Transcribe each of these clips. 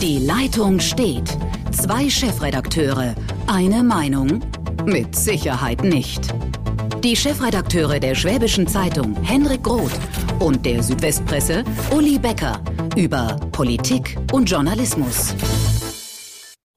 Die Leitung steht. Zwei Chefredakteure, eine Meinung? Mit Sicherheit nicht. Die Chefredakteure der Schwäbischen Zeitung Henrik Groth und der Südwestpresse Uli Becker über Politik und Journalismus.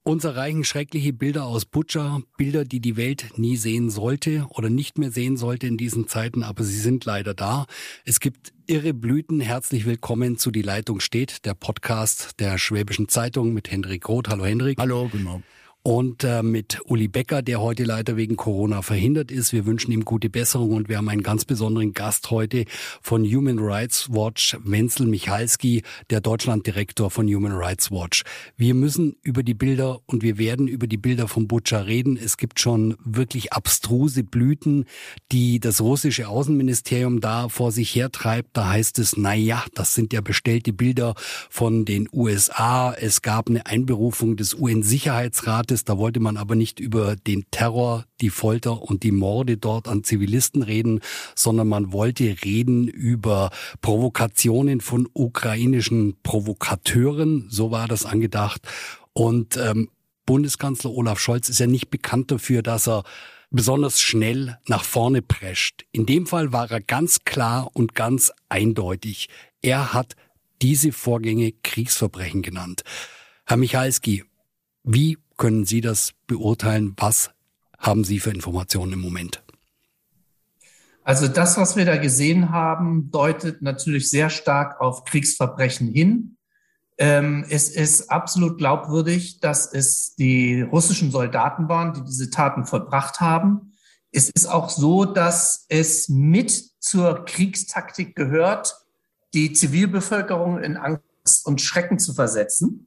Uns erreichen schreckliche Bilder aus Butcher, Bilder, die die Welt nie sehen sollte oder nicht mehr sehen sollte in diesen Zeiten, aber sie sind leider da. Es gibt irre Blüten. Herzlich willkommen zu Die Leitung steht, der Podcast der Schwäbischen Zeitung mit Hendrik Roth. Hallo Hendrik. Hallo, genau und äh, mit Uli Becker, der heute leider wegen Corona verhindert ist. Wir wünschen ihm gute Besserung und wir haben einen ganz besonderen Gast heute von Human Rights Watch, Wenzel Michalski, der Deutschlanddirektor von Human Rights Watch. Wir müssen über die Bilder und wir werden über die Bilder von Butcher reden. Es gibt schon wirklich abstruse Blüten, die das russische Außenministerium da vor sich hertreibt. Da heißt es, na ja, das sind ja bestellte Bilder von den USA. Es gab eine Einberufung des UN-Sicherheitsrates ist. Da wollte man aber nicht über den Terror, die Folter und die Morde dort an Zivilisten reden, sondern man wollte reden über Provokationen von ukrainischen Provokateuren. So war das angedacht. Und ähm, Bundeskanzler Olaf Scholz ist ja nicht bekannt dafür, dass er besonders schnell nach vorne prescht. In dem Fall war er ganz klar und ganz eindeutig. Er hat diese Vorgänge Kriegsverbrechen genannt. Herr Michalski, wie können Sie das beurteilen? Was haben Sie für Informationen im Moment? Also das, was wir da gesehen haben, deutet natürlich sehr stark auf Kriegsverbrechen hin. Ähm, es ist absolut glaubwürdig, dass es die russischen Soldaten waren, die diese Taten vollbracht haben. Es ist auch so, dass es mit zur Kriegstaktik gehört, die Zivilbevölkerung in Angst und Schrecken zu versetzen.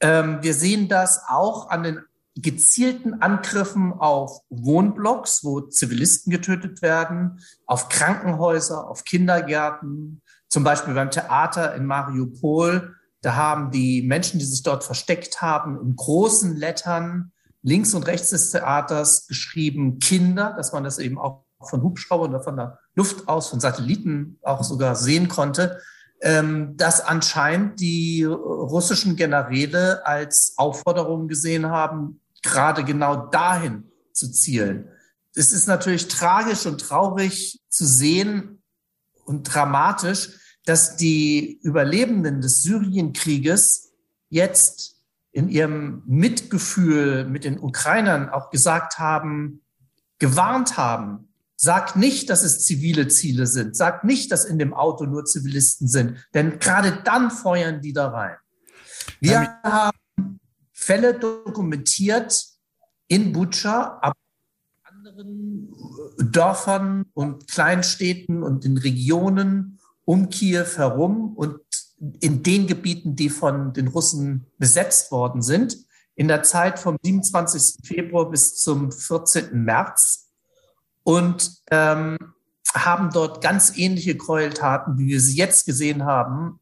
Ähm, wir sehen das auch an den gezielten Angriffen auf Wohnblocks, wo Zivilisten getötet werden, auf Krankenhäuser, auf Kindergärten, zum Beispiel beim Theater in Mariupol. Da haben die Menschen, die sich dort versteckt haben, in großen Lettern links und rechts des Theaters geschrieben Kinder, dass man das eben auch von Hubschraubern oder von der Luft aus, von Satelliten auch sogar sehen konnte ähm, das anscheinend die russischen Generäle als Aufforderung gesehen haben, gerade genau dahin zu zielen. Es ist natürlich tragisch und traurig zu sehen und dramatisch, dass die Überlebenden des Syrienkrieges jetzt in ihrem Mitgefühl mit den Ukrainern auch gesagt haben, gewarnt haben, Sagt nicht, dass es zivile Ziele sind. Sagt nicht, dass in dem Auto nur Zivilisten sind. Denn gerade dann feuern die da rein. Wir ja, haben Fälle dokumentiert in Butscha, aber in anderen Dörfern und Kleinstädten und in Regionen um Kiew herum und in den Gebieten, die von den Russen besetzt worden sind. In der Zeit vom 27. Februar bis zum 14. März und ähm, haben dort ganz ähnliche Gräueltaten, wie wir sie jetzt gesehen haben,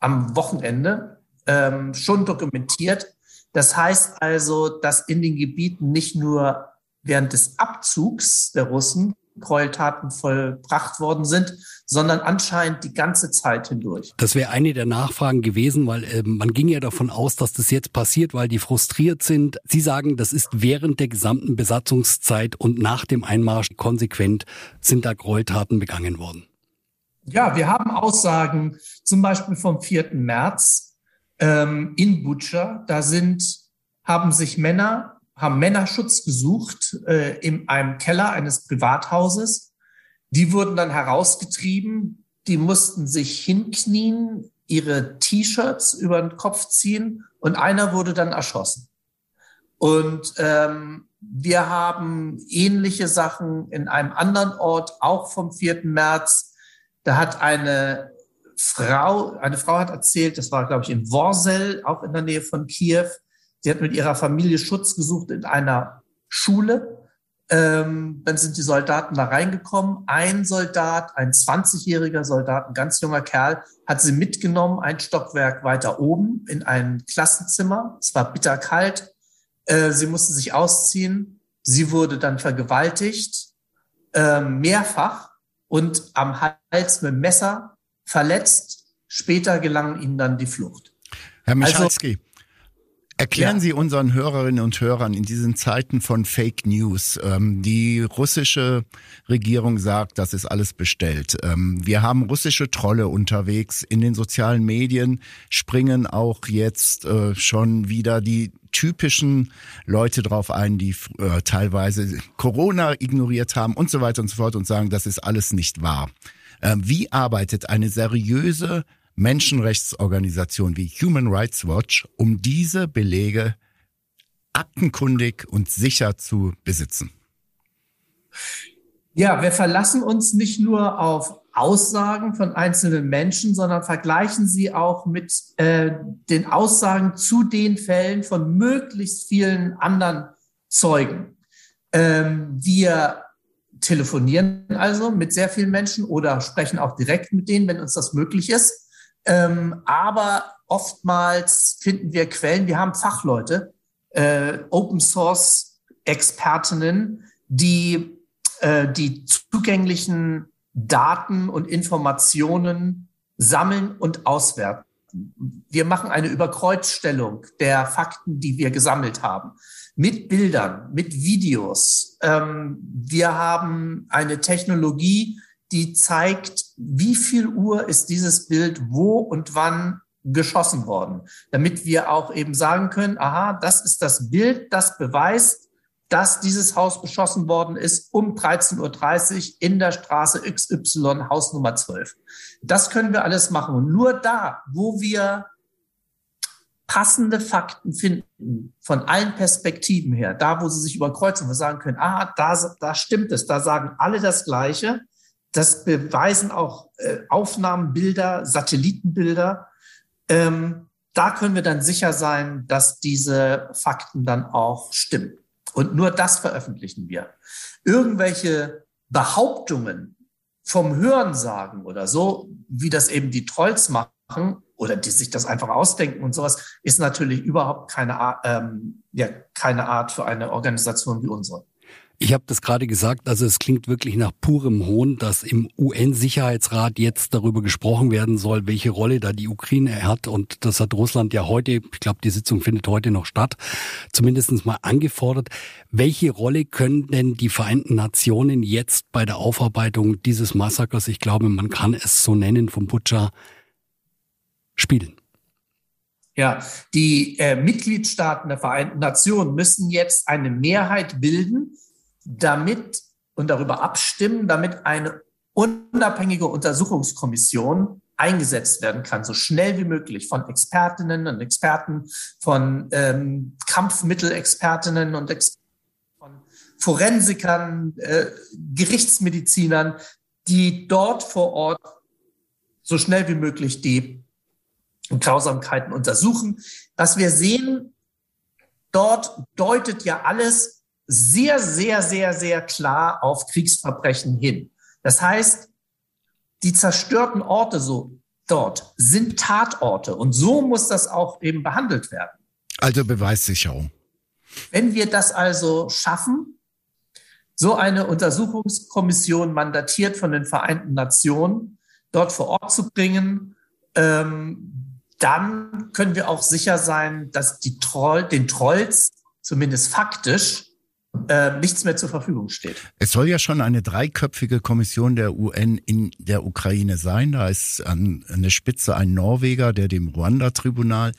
am Wochenende ähm, schon dokumentiert. Das heißt also, dass in den Gebieten nicht nur während des Abzugs der Russen Gräueltaten vollbracht worden sind, sondern anscheinend die ganze Zeit hindurch. Das wäre eine der Nachfragen gewesen, weil äh, man ging ja davon aus, dass das jetzt passiert, weil die frustriert sind. Sie sagen, das ist während der gesamten Besatzungszeit und nach dem Einmarsch konsequent sind da Gräueltaten begangen worden. Ja, wir haben Aussagen zum Beispiel vom 4. März ähm, in Butscha. Da sind, haben sich Männer haben Männerschutz gesucht äh, in einem Keller eines Privathauses. Die wurden dann herausgetrieben. Die mussten sich hinknien, ihre T-Shirts über den Kopf ziehen und einer wurde dann erschossen. Und ähm, wir haben ähnliche Sachen in einem anderen Ort, auch vom 4. März. Da hat eine Frau, eine Frau hat erzählt, das war, glaube ich, in Worsel, auch in der Nähe von Kiew, Sie hat mit ihrer Familie Schutz gesucht in einer Schule. Ähm, dann sind die Soldaten da reingekommen. Ein Soldat, ein 20-jähriger Soldat, ein ganz junger Kerl, hat sie mitgenommen, ein Stockwerk weiter oben in ein Klassenzimmer. Es war bitterkalt. Äh, sie musste sich ausziehen. Sie wurde dann vergewaltigt, äh, mehrfach und am Hals mit Messer verletzt. Später gelang ihnen dann die Flucht. Herr also Michalski, also, Erklären ja. Sie unseren Hörerinnen und Hörern in diesen Zeiten von Fake News. Ähm, die russische Regierung sagt, das ist alles bestellt. Ähm, wir haben russische Trolle unterwegs. In den sozialen Medien springen auch jetzt äh, schon wieder die typischen Leute drauf ein, die äh, teilweise Corona ignoriert haben und so weiter und so fort und sagen, das ist alles nicht wahr. Ähm, wie arbeitet eine seriöse Menschenrechtsorganisation wie Human Rights Watch, um diese Belege aktenkundig und sicher zu besitzen? Ja, wir verlassen uns nicht nur auf Aussagen von einzelnen Menschen, sondern vergleichen sie auch mit äh, den Aussagen zu den Fällen von möglichst vielen anderen Zeugen. Ähm, wir telefonieren also mit sehr vielen Menschen oder sprechen auch direkt mit denen, wenn uns das möglich ist. Ähm, aber oftmals finden wir Quellen, wir haben Fachleute, äh, Open Source Expertinnen, die äh, die zugänglichen Daten und Informationen sammeln und auswerten. Wir machen eine Überkreuzstellung der Fakten, die wir gesammelt haben, mit Bildern, mit Videos. Ähm, wir haben eine Technologie, die zeigt, wie viel Uhr ist dieses Bild wo und wann geschossen worden, damit wir auch eben sagen können, aha, das ist das Bild, das beweist, dass dieses Haus beschossen worden ist um 13.30 Uhr in der Straße XY, Haus Nummer 12. Das können wir alles machen. Und nur da, wo wir passende Fakten finden, von allen Perspektiven her, da, wo sie sich überkreuzen, wir sagen können, ah, da, da stimmt es, da sagen alle das Gleiche, das beweisen auch äh, Aufnahmen, Bilder, Satellitenbilder. Ähm, da können wir dann sicher sein, dass diese Fakten dann auch stimmen. Und nur das veröffentlichen wir. Irgendwelche Behauptungen vom Hörensagen oder so, wie das eben die Trolls machen oder die sich das einfach ausdenken und sowas, ist natürlich überhaupt keine, ähm, ja, keine Art für eine Organisation wie unsere. Ich habe das gerade gesagt, also es klingt wirklich nach purem Hohn, dass im UN-Sicherheitsrat jetzt darüber gesprochen werden soll, welche Rolle da die Ukraine hat. Und das hat Russland ja heute, ich glaube, die Sitzung findet heute noch statt, zumindest mal angefordert. Welche Rolle können denn die Vereinten Nationen jetzt bei der Aufarbeitung dieses Massakers, ich glaube, man kann es so nennen, vom Butcher, spielen? Ja, die äh, Mitgliedstaaten der Vereinten Nationen müssen jetzt eine Mehrheit bilden, damit und darüber abstimmen, damit eine unabhängige Untersuchungskommission eingesetzt werden kann, so schnell wie möglich von Expertinnen und Experten, von ähm, Kampfmittelexpertinnen und Ex von Forensikern, äh, Gerichtsmedizinern, die dort vor Ort so schnell wie möglich die Grausamkeiten untersuchen. Was wir sehen, dort deutet ja alles sehr, sehr, sehr, sehr klar auf Kriegsverbrechen hin. Das heißt, die zerstörten Orte so dort sind Tatorte und so muss das auch eben behandelt werden. Also Beweissicherung. Wenn wir das also schaffen, so eine Untersuchungskommission mandatiert von den Vereinten Nationen dort vor Ort zu bringen, ähm, dann können wir auch sicher sein, dass die Troll, den Trolls zumindest faktisch äh, nichts mehr zur Verfügung steht. Es soll ja schon eine dreiköpfige Kommission der UN in der Ukraine sein. Da ist an, an der Spitze ein Norweger, der dem Ruanda-Tribunal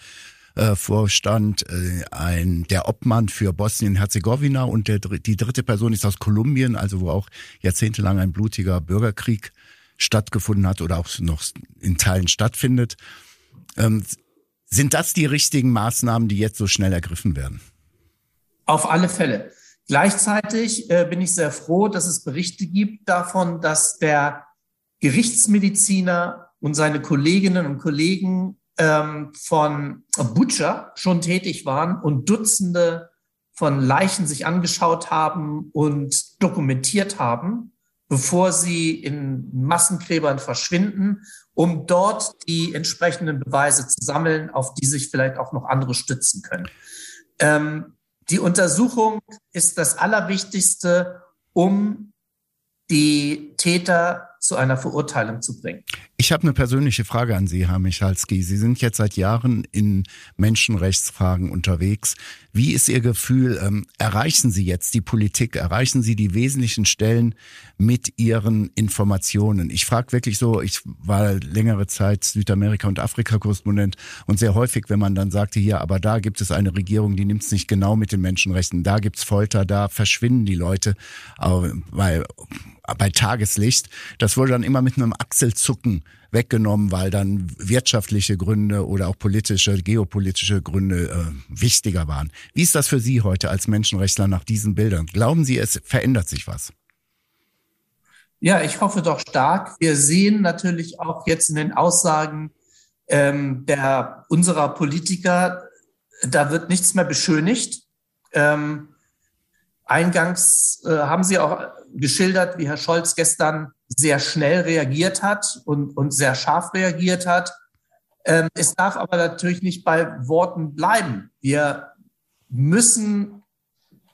äh, vorstand, äh, ein der Obmann für Bosnien-Herzegowina und der, die dritte Person ist aus Kolumbien, also wo auch jahrzehntelang ein blutiger Bürgerkrieg stattgefunden hat oder auch noch in Teilen stattfindet. Ähm, sind das die richtigen Maßnahmen, die jetzt so schnell ergriffen werden? Auf alle Fälle. Gleichzeitig äh, bin ich sehr froh, dass es Berichte gibt davon, dass der Gerichtsmediziner und seine Kolleginnen und Kollegen ähm, von Butcher schon tätig waren und Dutzende von Leichen sich angeschaut haben und dokumentiert haben, bevor sie in Massengräbern verschwinden, um dort die entsprechenden Beweise zu sammeln, auf die sich vielleicht auch noch andere stützen können. Ähm, die Untersuchung ist das Allerwichtigste, um die Täter zu einer Verurteilung zu bringen. Ich habe eine persönliche Frage an Sie, Herr Michalski. Sie sind jetzt seit Jahren in Menschenrechtsfragen unterwegs. Wie ist Ihr Gefühl? Ähm, erreichen Sie jetzt die Politik? Erreichen Sie die wesentlichen Stellen mit Ihren Informationen? Ich frage wirklich so, ich war längere Zeit Südamerika- und Afrika-Korrespondent und sehr häufig, wenn man dann sagte, hier, aber da gibt es eine Regierung, die nimmt es nicht genau mit den Menschenrechten, da gibt's Folter, da verschwinden die Leute, weil bei Tageslicht. Das wurde dann immer mit einem Achselzucken weggenommen, weil dann wirtschaftliche Gründe oder auch politische, geopolitische Gründe äh, wichtiger waren. Wie ist das für Sie heute als Menschenrechtler nach diesen Bildern? Glauben Sie, es verändert sich was? Ja, ich hoffe doch stark. Wir sehen natürlich auch jetzt in den Aussagen ähm, der unserer Politiker, da wird nichts mehr beschönigt. Ähm, eingangs äh, haben Sie auch geschildert, wie Herr Scholz gestern sehr schnell reagiert hat und, und sehr scharf reagiert hat. Ähm, es darf aber natürlich nicht bei Worten bleiben. Wir müssen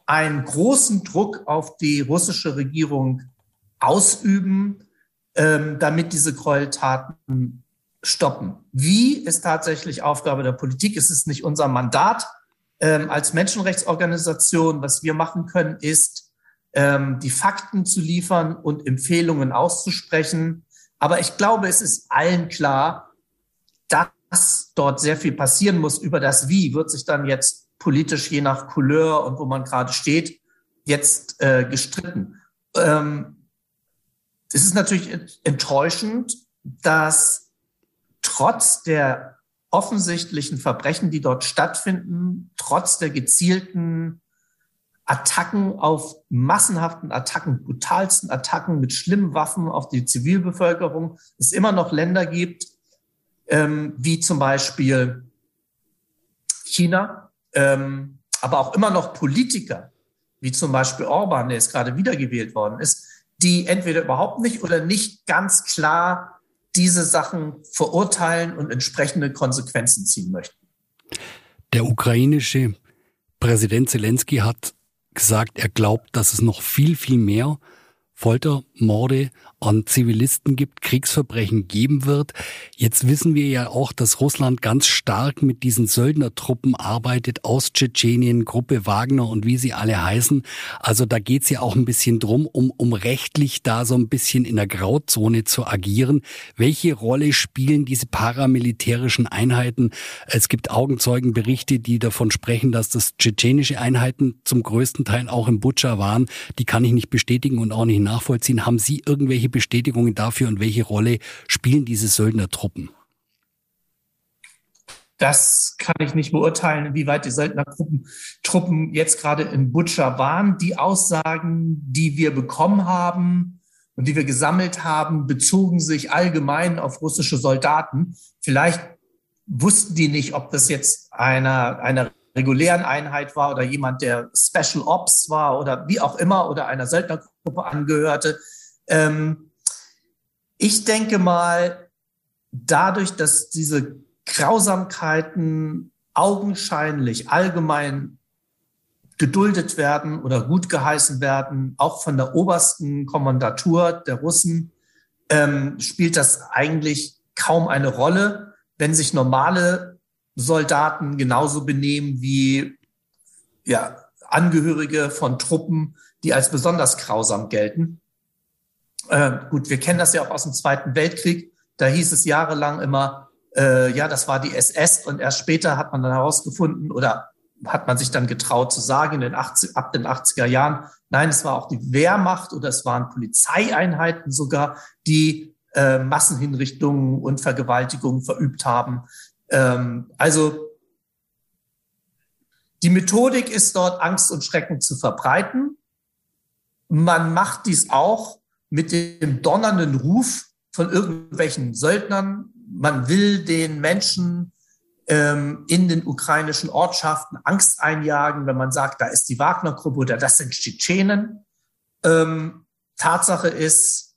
einen großen Druck auf die russische Regierung ausüben, ähm, damit diese Gräueltaten stoppen. Wie ist tatsächlich Aufgabe der Politik? Es ist nicht unser Mandat ähm, als Menschenrechtsorganisation. Was wir machen können, ist, ähm, die Fakten zu liefern und Empfehlungen auszusprechen. Aber ich glaube, es ist allen klar, dass dort sehr viel passieren muss. Über das Wie wird sich dann jetzt politisch je nach Couleur und wo man gerade steht, jetzt äh, gestritten. Ähm, es ist natürlich enttäuschend, dass trotz der offensichtlichen Verbrechen, die dort stattfinden, trotz der gezielten Attacken auf massenhaften Attacken, brutalsten Attacken mit schlimmen Waffen auf die Zivilbevölkerung, es immer noch Länder gibt, ähm, wie zum Beispiel China, ähm, aber auch immer noch Politiker, wie zum Beispiel Orban, der jetzt gerade wiedergewählt worden ist, die entweder überhaupt nicht oder nicht ganz klar diese Sachen verurteilen und entsprechende Konsequenzen ziehen möchten. Der ukrainische Präsident Zelensky hat gesagt, er glaubt, dass es noch viel, viel mehr Folter, Morde an Zivilisten gibt, Kriegsverbrechen geben wird. Jetzt wissen wir ja auch, dass Russland ganz stark mit diesen Söldnertruppen arbeitet aus Tschetschenien, Gruppe Wagner und wie sie alle heißen. Also da geht's ja auch ein bisschen drum, um, um rechtlich da so ein bisschen in der Grauzone zu agieren. Welche Rolle spielen diese paramilitärischen Einheiten? Es gibt Augenzeugenberichte, die davon sprechen, dass das tschetschenische Einheiten zum größten Teil auch im Butcher waren. Die kann ich nicht bestätigen und auch nicht nachvollziehen. Haben Sie irgendwelche Bestätigungen dafür und welche Rolle spielen diese Söldnertruppen? Das kann ich nicht beurteilen, inwieweit die Söldnertruppen Truppen jetzt gerade in Butcher waren. Die Aussagen, die wir bekommen haben und die wir gesammelt haben, bezogen sich allgemein auf russische Soldaten. Vielleicht wussten die nicht, ob das jetzt einer, einer regulären Einheit war oder jemand, der Special Ops war oder wie auch immer oder einer Söldnergruppe angehörte. Ähm, ich denke mal, dadurch, dass diese Grausamkeiten augenscheinlich allgemein geduldet werden oder gut geheißen werden, auch von der obersten Kommandatur der Russen, ähm, spielt das eigentlich kaum eine Rolle, wenn sich normale Soldaten genauso benehmen wie ja, Angehörige von Truppen, die als besonders grausam gelten. Äh, gut, wir kennen das ja auch aus dem Zweiten Weltkrieg. Da hieß es jahrelang immer, äh, ja, das war die SS und erst später hat man dann herausgefunden oder hat man sich dann getraut zu sagen, in den 80, ab den 80er Jahren, nein, es war auch die Wehrmacht oder es waren Polizeieinheiten sogar, die äh, Massenhinrichtungen und Vergewaltigungen verübt haben. Ähm, also die Methodik ist dort, Angst und Schrecken zu verbreiten. Man macht dies auch mit dem donnernden Ruf von irgendwelchen Söldnern. Man will den Menschen ähm, in den ukrainischen Ortschaften Angst einjagen, wenn man sagt, da ist die Wagner-Gruppe oder das sind Tschetschenen. Ähm, Tatsache ist,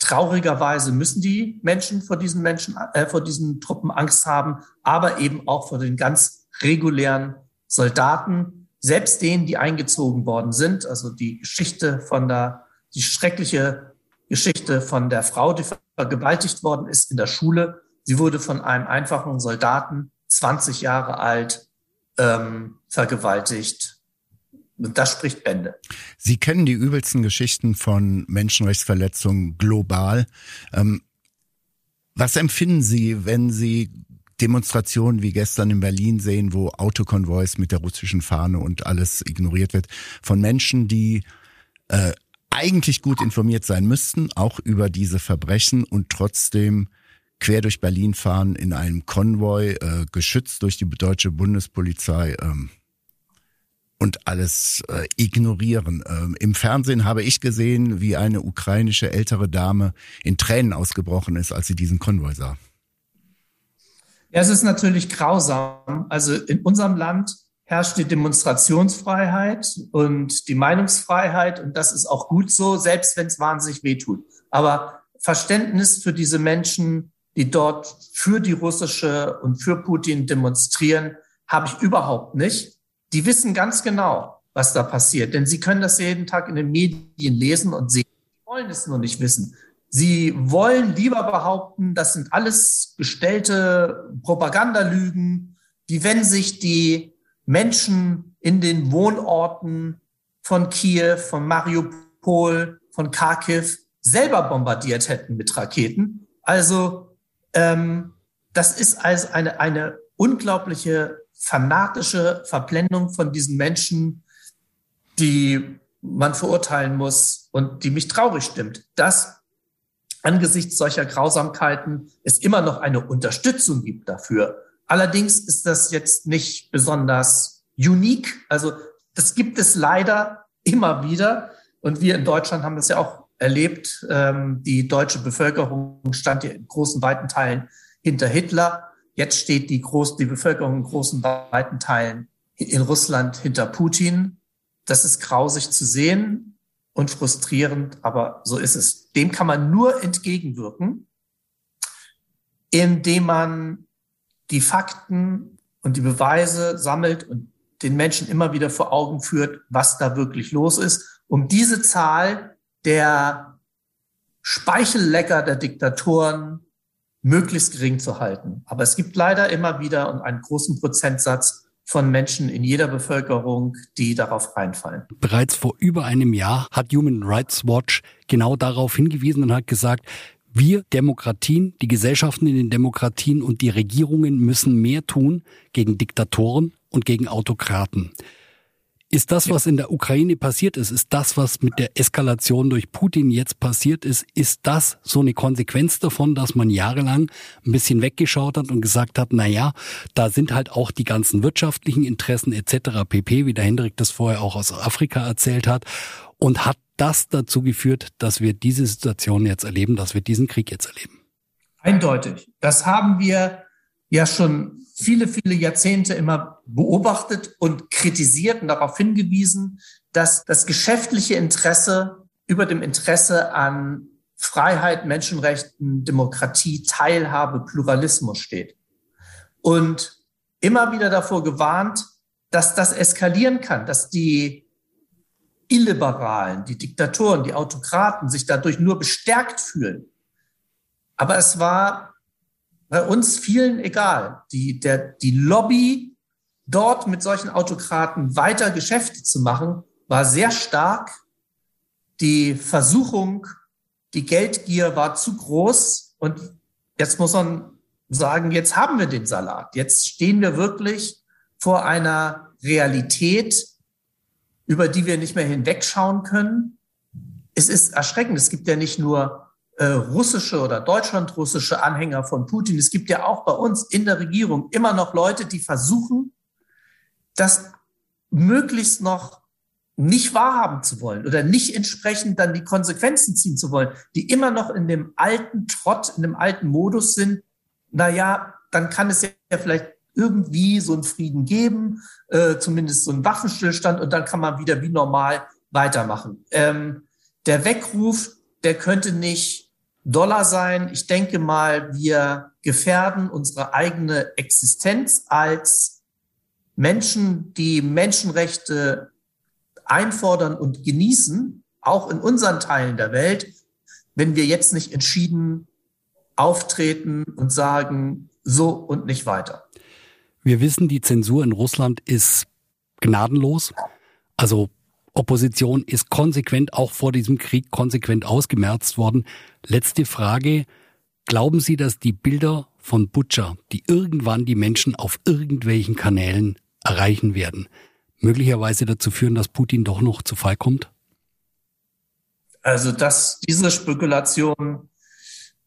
traurigerweise müssen die Menschen vor diesen Menschen, äh, vor diesen Truppen Angst haben, aber eben auch vor den ganz regulären Soldaten, selbst denen, die eingezogen worden sind. Also die Geschichte von der, die schreckliche Geschichte von der Frau, die vergewaltigt worden ist in der Schule. Sie wurde von einem einfachen Soldaten, 20 Jahre alt, ähm, vergewaltigt. Und das spricht Bände. Sie kennen die übelsten Geschichten von Menschenrechtsverletzungen global. Ähm, was empfinden Sie, wenn Sie Demonstrationen wie gestern in Berlin sehen, wo Autokonvois mit der russischen Fahne und alles ignoriert wird, von Menschen, die äh, eigentlich gut informiert sein müssten, auch über diese Verbrechen und trotzdem quer durch Berlin fahren in einem Konvoi, äh, geschützt durch die deutsche Bundespolizei ähm, und alles äh, ignorieren. Ähm, Im Fernsehen habe ich gesehen, wie eine ukrainische ältere Dame in Tränen ausgebrochen ist, als sie diesen Konvoi sah. Ja, es ist natürlich grausam. Also in unserem Land herrscht die Demonstrationsfreiheit und die Meinungsfreiheit und das ist auch gut so, selbst wenn es wahnsinnig wehtut. Aber Verständnis für diese Menschen, die dort für die russische und für Putin demonstrieren, habe ich überhaupt nicht. Die wissen ganz genau, was da passiert, denn sie können das jeden Tag in den Medien lesen und sehen. Sie wollen es nur nicht wissen. Sie wollen lieber behaupten, das sind alles gestellte Propagandalügen, die, wenn sich die Menschen in den Wohnorten von Kiew, von Mariupol, von Kharkiv selber bombardiert hätten mit Raketen. Also ähm, das ist also eine, eine unglaubliche fanatische Verblendung von diesen Menschen, die man verurteilen muss und die mich traurig stimmt. Das angesichts solcher Grausamkeiten es immer noch eine Unterstützung gibt dafür. Allerdings ist das jetzt nicht besonders unique. Also das gibt es leider immer wieder. Und wir in Deutschland haben das ja auch erlebt. Ähm, die deutsche Bevölkerung stand ja in großen, weiten Teilen hinter Hitler. Jetzt steht die, Groß die Bevölkerung in großen, weiten Teilen in Russland hinter Putin. Das ist grausig zu sehen und frustrierend, aber so ist es. Dem kann man nur entgegenwirken, indem man die Fakten und die Beweise sammelt und den Menschen immer wieder vor Augen führt, was da wirklich los ist, um diese Zahl der Speichellecker der Diktatoren möglichst gering zu halten. Aber es gibt leider immer wieder einen großen Prozentsatz von Menschen in jeder Bevölkerung, die darauf reinfallen. Bereits vor über einem Jahr hat Human Rights Watch genau darauf hingewiesen und hat gesagt, wir Demokratien, die Gesellschaften in den Demokratien und die Regierungen müssen mehr tun gegen Diktatoren und gegen Autokraten. Ist das, was in der Ukraine passiert ist, ist das, was mit der Eskalation durch Putin jetzt passiert ist, ist das so eine Konsequenz davon, dass man jahrelang ein bisschen weggeschaut hat und gesagt hat, na ja, da sind halt auch die ganzen wirtschaftlichen Interessen etc. pp, wie der Hendrik das vorher auch aus Afrika erzählt hat und hat das dazu geführt, dass wir diese Situation jetzt erleben, dass wir diesen Krieg jetzt erleben? Eindeutig. Das haben wir ja schon viele, viele Jahrzehnte immer beobachtet und kritisiert und darauf hingewiesen, dass das geschäftliche Interesse über dem Interesse an Freiheit, Menschenrechten, Demokratie, Teilhabe, Pluralismus steht. Und immer wieder davor gewarnt, dass das eskalieren kann, dass die Illiberalen, die Diktatoren, die Autokraten sich dadurch nur bestärkt fühlen. Aber es war bei uns vielen egal. Die, der, die Lobby, dort mit solchen Autokraten weiter Geschäfte zu machen, war sehr stark. Die Versuchung, die Geldgier war zu groß. Und jetzt muss man sagen, jetzt haben wir den Salat. Jetzt stehen wir wirklich vor einer Realität, über die wir nicht mehr hinwegschauen können. Es ist erschreckend. Es gibt ja nicht nur äh, russische oder deutschlandrussische Anhänger von Putin. Es gibt ja auch bei uns in der Regierung immer noch Leute, die versuchen, das möglichst noch nicht wahrhaben zu wollen oder nicht entsprechend dann die Konsequenzen ziehen zu wollen, die immer noch in dem alten Trott, in dem alten Modus sind. Naja, dann kann es ja vielleicht irgendwie so einen Frieden geben, äh, zumindest so einen Waffenstillstand und dann kann man wieder wie normal weitermachen. Ähm, der Weckruf, der könnte nicht Dollar sein. Ich denke mal, wir gefährden unsere eigene Existenz als Menschen, die Menschenrechte einfordern und genießen, auch in unseren Teilen der Welt, wenn wir jetzt nicht entschieden auftreten und sagen, so und nicht weiter. Wir wissen, die Zensur in Russland ist gnadenlos. Also Opposition ist konsequent auch vor diesem Krieg konsequent ausgemerzt worden. Letzte Frage. Glauben Sie, dass die Bilder von Butcher, die irgendwann die Menschen auf irgendwelchen Kanälen erreichen werden, möglicherweise dazu führen, dass Putin doch noch zu Fall kommt? Also dass diese Spekulation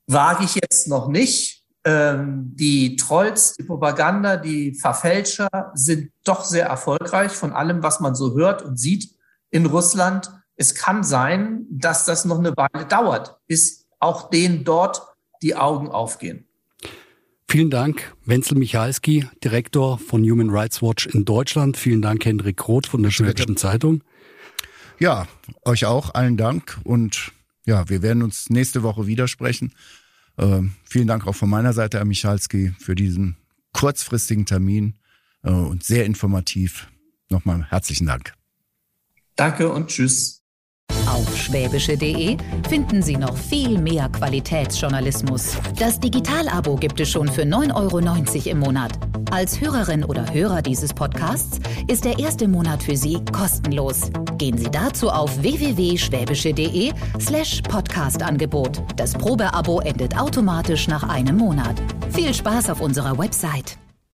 wage ich jetzt noch nicht. Ähm, die Trolls, die Propaganda, die Verfälscher sind doch sehr erfolgreich von allem, was man so hört und sieht in Russland. Es kann sein, dass das noch eine Weile dauert, bis auch denen dort die Augen aufgehen. Vielen Dank, Wenzel Michalski, Direktor von Human Rights Watch in Deutschland. Vielen Dank, Hendrik Roth von der Schwäbischen Zeitung. Ja, euch auch allen Dank und ja, wir werden uns nächste Woche widersprechen. Äh, vielen Dank auch von meiner Seite, Herr Michalski, für diesen kurzfristigen Termin äh, und sehr informativ. Nochmal herzlichen Dank. Danke und tschüss. Auf schwäbische.de finden Sie noch viel mehr Qualitätsjournalismus. Das Digital-Abo gibt es schon für 9,90 Euro im Monat. Als Hörerin oder Hörer dieses Podcasts ist der erste Monat für Sie kostenlos. Gehen Sie dazu auf www.schwäbische.de slash Podcast-Angebot. Das Probeabo endet automatisch nach einem Monat. Viel Spaß auf unserer Website.